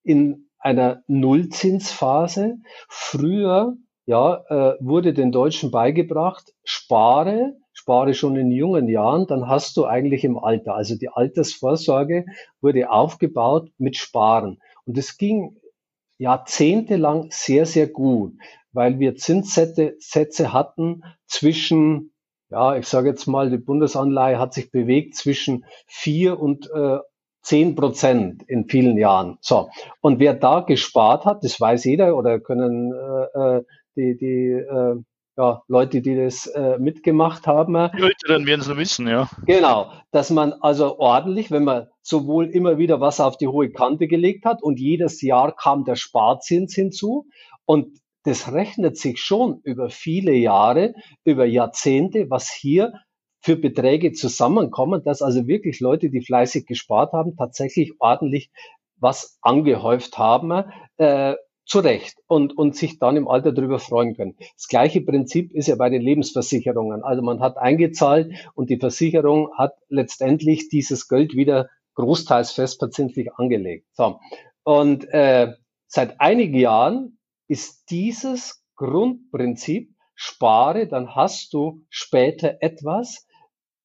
in einer Nullzinsphase. Früher ja, äh, wurde den Deutschen beigebracht, spare, spare schon in jungen Jahren, dann hast du eigentlich im Alter. Also die Altersvorsorge wurde aufgebaut mit Sparen. Und es ging jahrzehntelang sehr, sehr gut, weil wir Zinssätze hatten zwischen ja, ich sage jetzt mal, die Bundesanleihe hat sich bewegt zwischen vier und äh, zehn Prozent in vielen Jahren. So. Und wer da gespart hat, das weiß jeder oder können äh, äh die, die äh, ja, Leute, die das äh, mitgemacht haben. Die Älteren werden es wissen, ja. Genau, dass man also ordentlich, wenn man sowohl immer wieder was auf die hohe Kante gelegt hat und jedes Jahr kam der Sparzins hinzu und das rechnet sich schon über viele Jahre, über Jahrzehnte, was hier für Beträge zusammenkommen, dass also wirklich Leute, die fleißig gespart haben, tatsächlich ordentlich was angehäuft haben, äh, zu Recht und, und sich dann im Alter darüber freuen können. Das gleiche Prinzip ist ja bei den Lebensversicherungen. Also man hat eingezahlt und die Versicherung hat letztendlich dieses Geld wieder großteils festverzinslich angelegt. So. Und äh, seit einigen Jahren ist dieses Grundprinzip, spare, dann hast du später etwas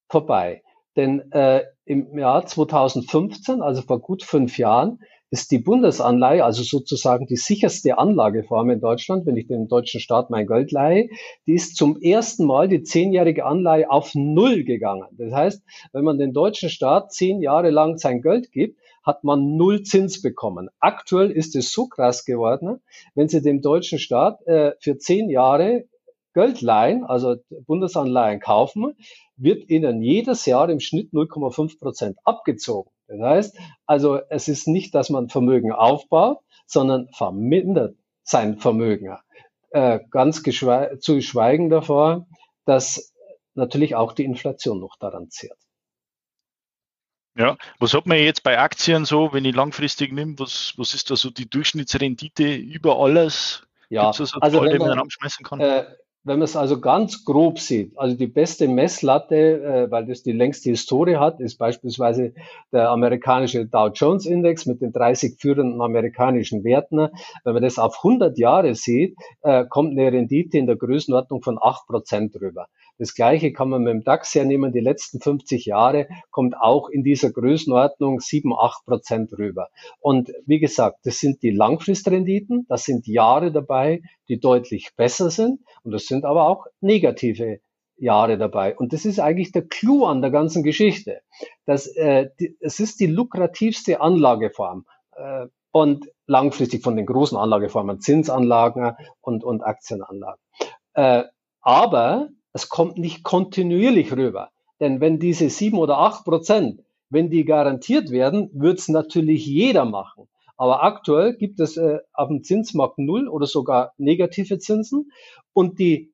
vorbei. Denn äh, im Jahr 2015, also vor gut fünf Jahren, ist die Bundesanleihe, also sozusagen die sicherste Anlageform in Deutschland, wenn ich dem deutschen Staat mein Geld leihe, die ist zum ersten Mal die zehnjährige Anleihe auf Null gegangen. Das heißt, wenn man den deutschen Staat zehn Jahre lang sein Geld gibt, hat man null Zins bekommen. Aktuell ist es so krass geworden, wenn Sie dem deutschen Staat äh, für zehn Jahre Geld leihen, also Bundesanleihen kaufen, wird Ihnen jedes Jahr im Schnitt 0,5 Prozent abgezogen. Das heißt, also es ist nicht, dass man Vermögen aufbaut, sondern vermindert sein Vermögen. Äh, ganz zu schweigen davor, dass natürlich auch die Inflation noch daran zehrt. Ja, was hat man jetzt bei Aktien so, wenn ich langfristig nehme? Was, was ist da so die Durchschnittsrendite über alles? Ja, also, also wenn man, kann? Äh, wenn man es also ganz grob sieht, also die beste Messlatte, äh, weil das die längste Historie hat, ist beispielsweise der amerikanische Dow Jones Index mit den 30 führenden amerikanischen Werten. Wenn man das auf 100 Jahre sieht, äh, kommt eine Rendite in der Größenordnung von 8% drüber. Das Gleiche kann man mit dem DAX hernehmen. Die letzten 50 Jahre kommt auch in dieser Größenordnung 7, 8 Prozent rüber. Und wie gesagt, das sind die Langfristrenditen. Das sind Jahre dabei, die deutlich besser sind. Und das sind aber auch negative Jahre dabei. Und das ist eigentlich der Clou an der ganzen Geschichte. Das, äh, die, es ist die lukrativste Anlageform. Äh, und langfristig von den großen Anlageformen, Zinsanlagen und, und Aktienanlagen. Äh, aber es kommt nicht kontinuierlich rüber. Denn wenn diese sieben oder acht Prozent, wenn die garantiert werden, wird es natürlich jeder machen. Aber aktuell gibt es äh, auf dem Zinsmarkt null oder sogar negative Zinsen. Und die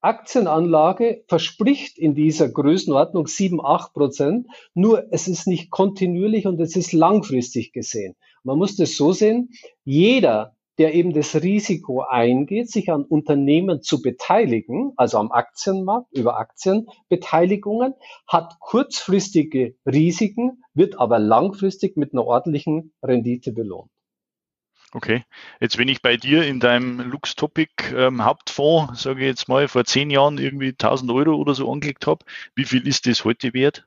Aktienanlage verspricht in dieser Größenordnung sieben acht Prozent. Nur es ist nicht kontinuierlich und es ist langfristig gesehen. Man muss das so sehen. Jeder, der eben das Risiko eingeht, sich an Unternehmen zu beteiligen, also am Aktienmarkt über Aktienbeteiligungen, hat kurzfristige Risiken, wird aber langfristig mit einer ordentlichen Rendite belohnt. Okay, jetzt wenn ich bei dir in deinem Lux Topic ähm, Hauptfonds, sage ich jetzt mal, vor zehn Jahren irgendwie 1000 Euro oder so angelegt habe, wie viel ist das heute wert?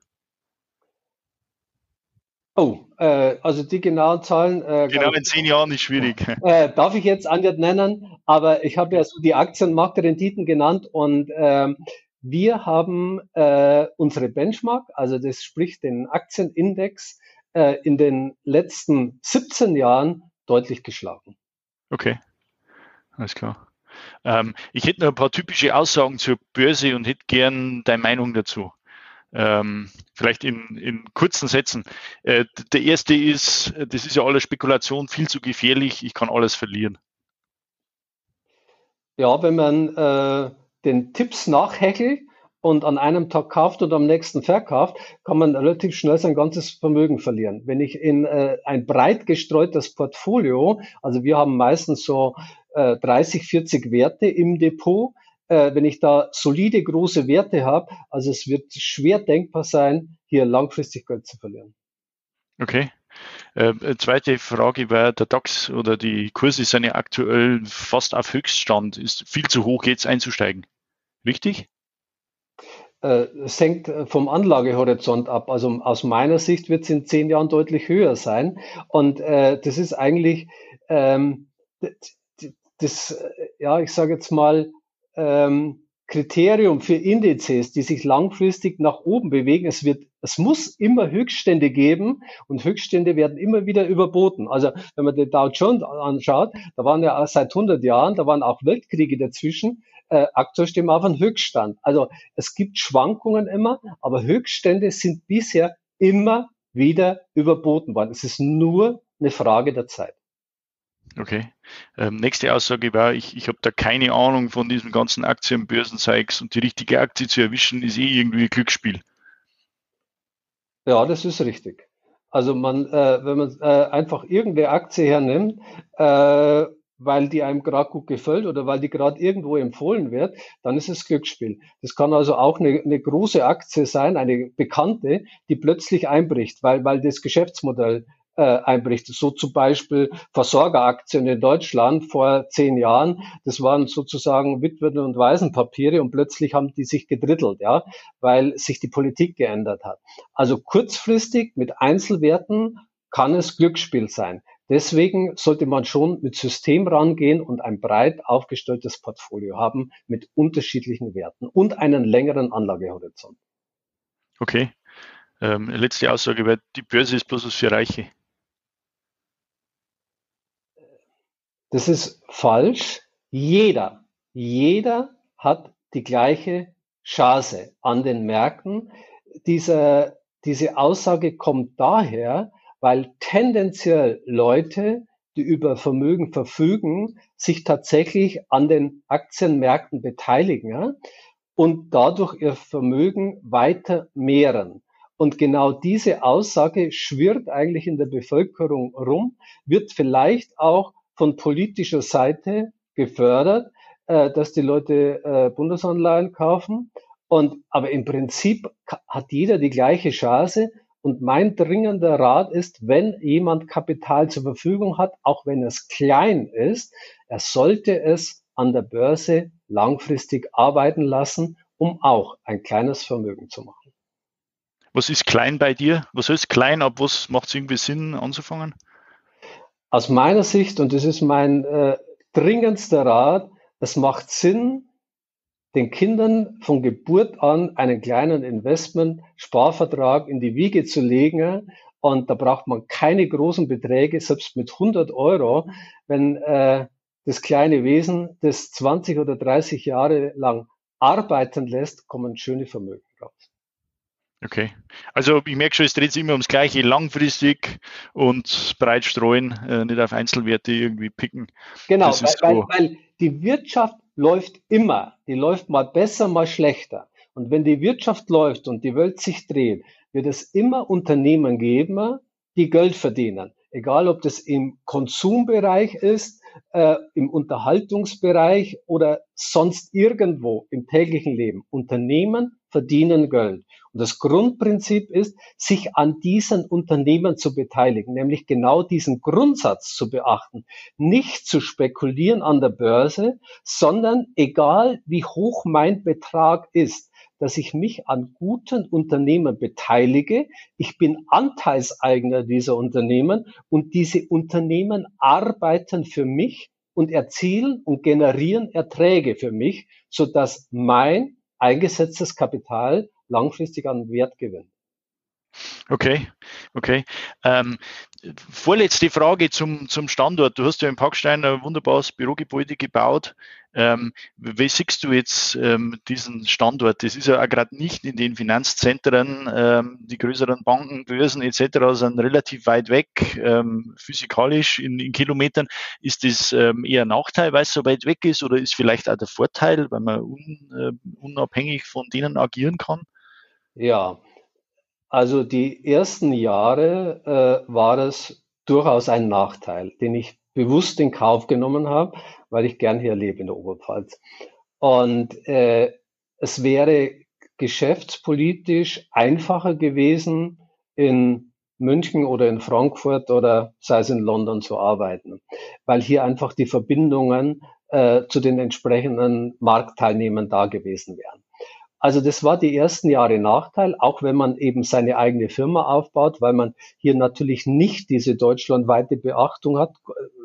Oh, äh, also die genauen Zahlen. Äh, genau in zehn Jahren ist schwierig. Äh, darf ich jetzt nicht nennen, aber ich habe ja so die Aktienmarktrenditen genannt und ähm, wir haben äh, unsere Benchmark, also das spricht den Aktienindex, äh, in den letzten 17 Jahren deutlich geschlagen. Okay, alles klar. Ähm, ich hätte noch ein paar typische Aussagen zur Börse und hätte gern deine Meinung dazu. Ähm, vielleicht in, in kurzen Sätzen. Äh, der erste ist, das ist ja alles Spekulation, viel zu gefährlich, ich kann alles verlieren. Ja, wenn man äh, den Tipps nachhechelt und an einem Tag kauft und am nächsten verkauft, kann man relativ schnell sein ganzes Vermögen verlieren. Wenn ich in äh, ein breit gestreutes Portfolio, also wir haben meistens so äh, 30, 40 Werte im Depot, äh, wenn ich da solide große Werte habe, also es wird schwer denkbar sein, hier langfristig Geld zu verlieren. Okay. Äh, äh zweite Frage war, der DAX oder die Kurse sind ja aktuell fast auf Höchststand. Ist viel zu hoch, jetzt einzusteigen. Richtig? Äh, es hängt vom Anlagehorizont ab. Also aus meiner Sicht wird es in zehn Jahren deutlich höher sein. Und äh, das ist eigentlich ähm, das, ja, ich sage jetzt mal, ähm, Kriterium für Indizes, die sich langfristig nach oben bewegen. Es wird, es muss immer Höchststände geben und Höchststände werden immer wieder überboten. Also wenn man den Dow Jones anschaut, da waren ja seit 100 Jahren, da waren auch Weltkriege dazwischen. Äh, aktuell stehen wir auf einem Höchststand. Also es gibt Schwankungen immer, aber Höchststände sind bisher immer wieder überboten worden. Es ist nur eine Frage der Zeit. Okay. Ähm, nächste Aussage war, ich, ich habe da keine Ahnung von diesem ganzen Aktienbörsenzeugs und die richtige Aktie zu erwischen ist eh irgendwie Glücksspiel. Ja, das ist richtig. Also man, äh, wenn man äh, einfach irgendeine Aktie hernimmt, äh, weil die einem gerade gut gefällt oder weil die gerade irgendwo empfohlen wird, dann ist es Glücksspiel. Das kann also auch eine, eine große Aktie sein, eine bekannte, die plötzlich einbricht, weil, weil das Geschäftsmodell äh, einbricht. So zum Beispiel Versorgeraktien in Deutschland vor zehn Jahren. Das waren sozusagen Witwen- und Waisenpapiere und plötzlich haben die sich gedrittelt, ja, weil sich die Politik geändert hat. Also kurzfristig mit Einzelwerten kann es Glücksspiel sein. Deswegen sollte man schon mit System rangehen und ein breit aufgestelltes Portfolio haben mit unterschiedlichen Werten und einen längeren Anlagehorizont. Okay. Ähm, letzte Aussage, weil die Börse ist bloß was für Reiche. Das ist falsch. Jeder, jeder hat die gleiche Chance an den Märkten. Diese, diese Aussage kommt daher, weil tendenziell Leute, die über Vermögen verfügen, sich tatsächlich an den Aktienmärkten beteiligen ja, und dadurch ihr Vermögen weiter mehren. Und genau diese Aussage schwirrt eigentlich in der Bevölkerung rum, wird vielleicht auch von politischer Seite gefördert, äh, dass die Leute äh, Bundesanleihen kaufen. Und, aber im Prinzip hat jeder die gleiche Chance. Und mein dringender Rat ist, wenn jemand Kapital zur Verfügung hat, auch wenn es klein ist, er sollte es an der Börse langfristig arbeiten lassen, um auch ein kleines Vermögen zu machen. Was ist klein bei dir? Was ist klein? Ab was macht es irgendwie Sinn anzufangen? Aus meiner Sicht, und das ist mein äh, dringendster Rat, es macht Sinn, den Kindern von Geburt an einen kleinen Investment-Sparvertrag in die Wiege zu legen. Und da braucht man keine großen Beträge, selbst mit 100 Euro, wenn äh, das kleine Wesen das 20 oder 30 Jahre lang arbeiten lässt, kommen schöne Vermögen raus. Okay. Also ich merke schon, es dreht sich immer ums Gleiche, langfristig und breit streuen, äh, nicht auf Einzelwerte irgendwie picken. Genau, weil, weil, weil die Wirtschaft läuft immer. Die läuft mal besser, mal schlechter. Und wenn die Wirtschaft läuft und die Welt sich dreht, wird es immer Unternehmen geben, die Geld verdienen. Egal, ob das im Konsumbereich ist, äh, im Unterhaltungsbereich oder sonst irgendwo im täglichen Leben. Unternehmen verdienen Geld. Und das Grundprinzip ist, sich an diesen Unternehmen zu beteiligen, nämlich genau diesen Grundsatz zu beachten. Nicht zu spekulieren an der Börse, sondern egal wie hoch mein Betrag ist, dass ich mich an guten Unternehmen beteilige. Ich bin Anteilseigner dieser Unternehmen und diese Unternehmen arbeiten für mich und erzielen und generieren Erträge für mich, sodass mein eingesetztes Kapital langfristig an Wert gewinnt. Okay, okay. Ähm, vorletzte Frage zum, zum Standort. Du hast ja in Packstein ein wunderbares Bürogebäude gebaut. Ähm, wie siehst du jetzt ähm, diesen Standort? Das ist ja auch gerade nicht in den Finanzzentren, ähm, die größeren Banken, Börsen etc. sind relativ weit weg, ähm, physikalisch in, in, Kilometern. Ist das ähm, eher ein Nachteil, weil es so weit weg ist oder ist vielleicht auch der Vorteil, weil man un, äh, unabhängig von denen agieren kann? Ja, also die ersten Jahre äh, war es durchaus ein Nachteil, den ich bewusst in Kauf genommen habe, weil ich gern hier lebe in der Oberpfalz. Und äh, es wäre geschäftspolitisch einfacher gewesen, in München oder in Frankfurt oder sei es in London zu arbeiten, weil hier einfach die Verbindungen äh, zu den entsprechenden Marktteilnehmern da gewesen wären. Also das war die ersten Jahre Nachteil, auch wenn man eben seine eigene Firma aufbaut, weil man hier natürlich nicht diese deutschlandweite Beachtung hat.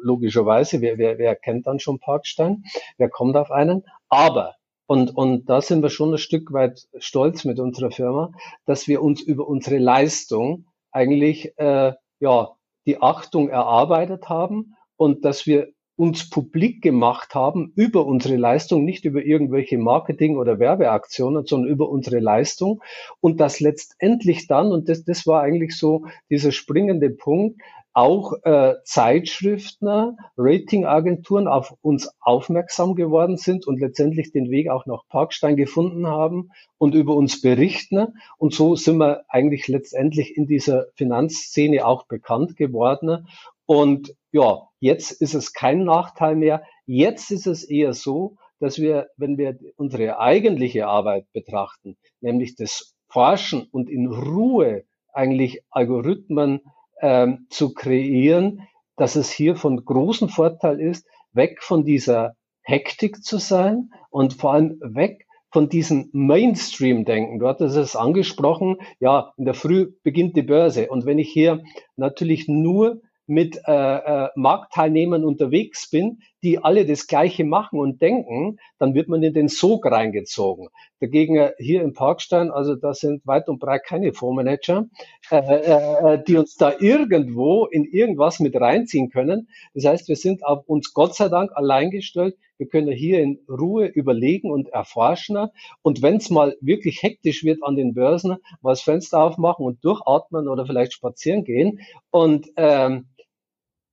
Logischerweise, wer, wer, wer kennt dann schon Parkstein? Wer kommt auf einen? Aber und, und da sind wir schon ein Stück weit stolz mit unserer Firma, dass wir uns über unsere Leistung eigentlich äh, ja die Achtung erarbeitet haben und dass wir uns publik gemacht haben über unsere Leistung, nicht über irgendwelche Marketing- oder Werbeaktionen, sondern über unsere Leistung. Und das letztendlich dann, und das, das war eigentlich so dieser springende Punkt, auch äh, Zeitschriften, Ratingagenturen auf uns aufmerksam geworden sind und letztendlich den Weg auch nach Parkstein gefunden haben und über uns berichten. Und so sind wir eigentlich letztendlich in dieser Finanzszene auch bekannt geworden. Und ja, jetzt ist es kein Nachteil mehr. Jetzt ist es eher so, dass wir, wenn wir unsere eigentliche Arbeit betrachten, nämlich das Forschen und in Ruhe eigentlich Algorithmen ähm, zu kreieren, dass es hier von großem Vorteil ist, weg von dieser Hektik zu sein und vor allem weg von diesem Mainstream-Denken. Du hattest es angesprochen, ja, in der Früh beginnt die Börse. Und wenn ich hier natürlich nur mit äh, äh, Marktteilnehmern unterwegs bin, die alle das Gleiche machen und denken, dann wird man in den Sog reingezogen. Dagegen äh, hier im Parkstein, also da sind weit und breit keine Fondsmanager, äh, äh, die uns da irgendwo in irgendwas mit reinziehen können. Das heißt, wir sind auf uns Gott sei Dank allein gestellt. Wir können hier in Ruhe überlegen und erforschen. Und wenn es mal wirklich hektisch wird an den Börsen, mal das Fenster aufmachen und durchatmen oder vielleicht spazieren gehen. Und ähm,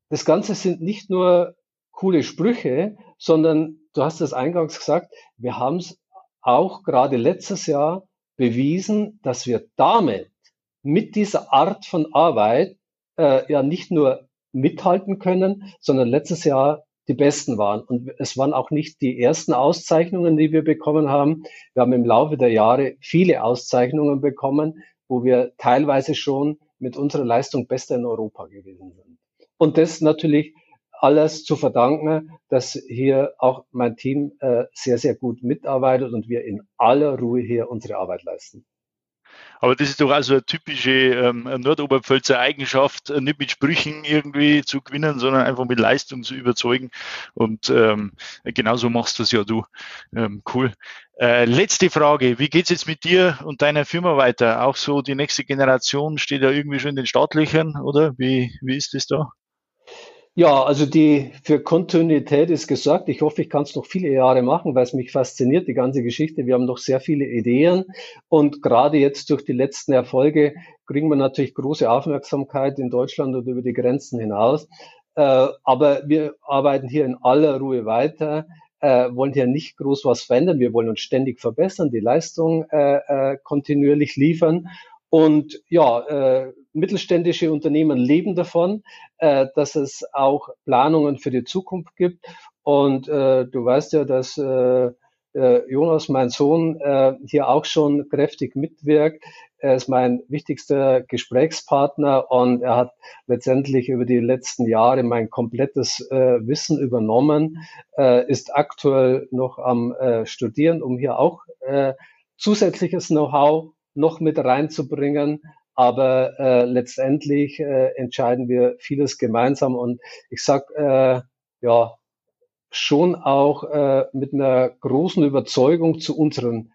das Ganze sind nicht nur coole Sprüche, sondern du hast es eingangs gesagt, wir haben es auch gerade letztes Jahr bewiesen, dass wir damit mit dieser Art von Arbeit äh, ja nicht nur mithalten können, sondern letztes Jahr die besten waren. Und es waren auch nicht die ersten Auszeichnungen, die wir bekommen haben. Wir haben im Laufe der Jahre viele Auszeichnungen bekommen, wo wir teilweise schon mit unserer Leistung bester in Europa gewesen sind. Und das natürlich alles zu verdanken, dass hier auch mein Team äh, sehr, sehr gut mitarbeitet und wir in aller Ruhe hier unsere Arbeit leisten. Aber das ist doch also eine typische ähm, Nordoberpfälzer Eigenschaft, äh, nicht mit Sprüchen irgendwie zu gewinnen, sondern einfach mit Leistung zu überzeugen. Und ähm, genauso machst du es ja du. Ähm, cool. Äh, letzte Frage. Wie geht's jetzt mit dir und deiner Firma weiter? Auch so die nächste Generation steht ja irgendwie schon in den Startlöchern, oder? Wie, wie ist das da? Ja, also die für Kontinuität ist gesorgt. Ich hoffe, ich kann es noch viele Jahre machen, weil es mich fasziniert, die ganze Geschichte. Wir haben noch sehr viele Ideen und gerade jetzt durch die letzten Erfolge kriegen wir natürlich große Aufmerksamkeit in Deutschland und über die Grenzen hinaus. Äh, aber wir arbeiten hier in aller Ruhe weiter. Äh, wollen hier nicht groß was verändern. Wir wollen uns ständig verbessern, die Leistung äh kontinuierlich liefern und ja, äh, mittelständische Unternehmen leben davon, äh, dass es auch Planungen für die Zukunft gibt. Und äh, du weißt ja, dass äh, äh, Jonas, mein Sohn, äh, hier auch schon kräftig mitwirkt. Er ist mein wichtigster Gesprächspartner und er hat letztendlich über die letzten Jahre mein komplettes äh, Wissen übernommen, äh, ist aktuell noch am äh, Studieren, um hier auch äh, zusätzliches Know-how noch mit reinzubringen. Aber äh, letztendlich äh, entscheiden wir vieles gemeinsam. Und ich sag äh, ja schon auch äh, mit einer großen Überzeugung zu unseren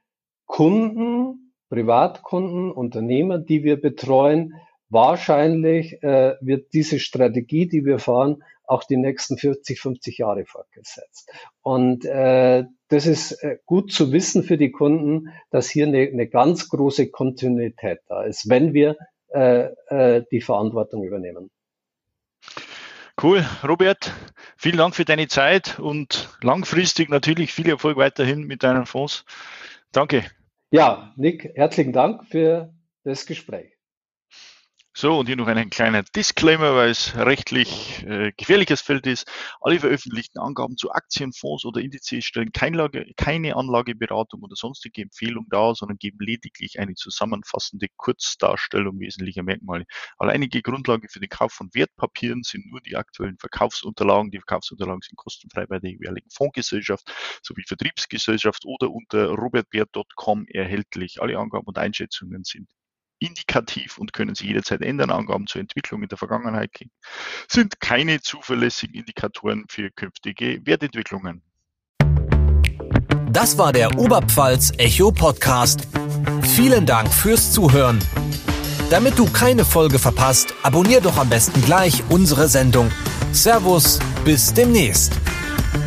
Kunden, Privatkunden, Unternehmen, die wir betreuen. Wahrscheinlich äh, wird diese Strategie, die wir fahren, auch die nächsten 40, 50 Jahre fortgesetzt. Und äh, das ist äh, gut zu wissen für die Kunden, dass hier eine, eine ganz große Kontinuität da ist, wenn wir äh, äh, die Verantwortung übernehmen. Cool, Robert, vielen Dank für deine Zeit und langfristig natürlich viel Erfolg weiterhin mit deinen Fonds. Danke. Ja, Nick, herzlichen Dank für das Gespräch. So, und hier noch ein kleiner Disclaimer, weil es rechtlich äh, gefährliches Feld ist. Alle veröffentlichten Angaben zu Aktien, Fonds oder Indizes stellen kein Lage, keine Anlageberatung oder sonstige Empfehlung dar, sondern geben lediglich eine zusammenfassende Kurzdarstellung wesentlicher Merkmale. Alleinige Grundlage für den Kauf von Wertpapieren sind nur die aktuellen Verkaufsunterlagen. Die Verkaufsunterlagen sind kostenfrei bei der jeweiligen Fondsgesellschaft sowie Vertriebsgesellschaft oder unter robertwert.com erhältlich. Alle Angaben und Einschätzungen sind indikativ und können sich jederzeit ändern. Angaben zur Entwicklung in der Vergangenheit sind keine zuverlässigen Indikatoren für künftige Wertentwicklungen. Das war der Oberpfalz Echo Podcast. Vielen Dank fürs Zuhören. Damit du keine Folge verpasst, abonnier doch am besten gleich unsere Sendung. Servus, bis demnächst.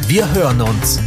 Wir hören uns.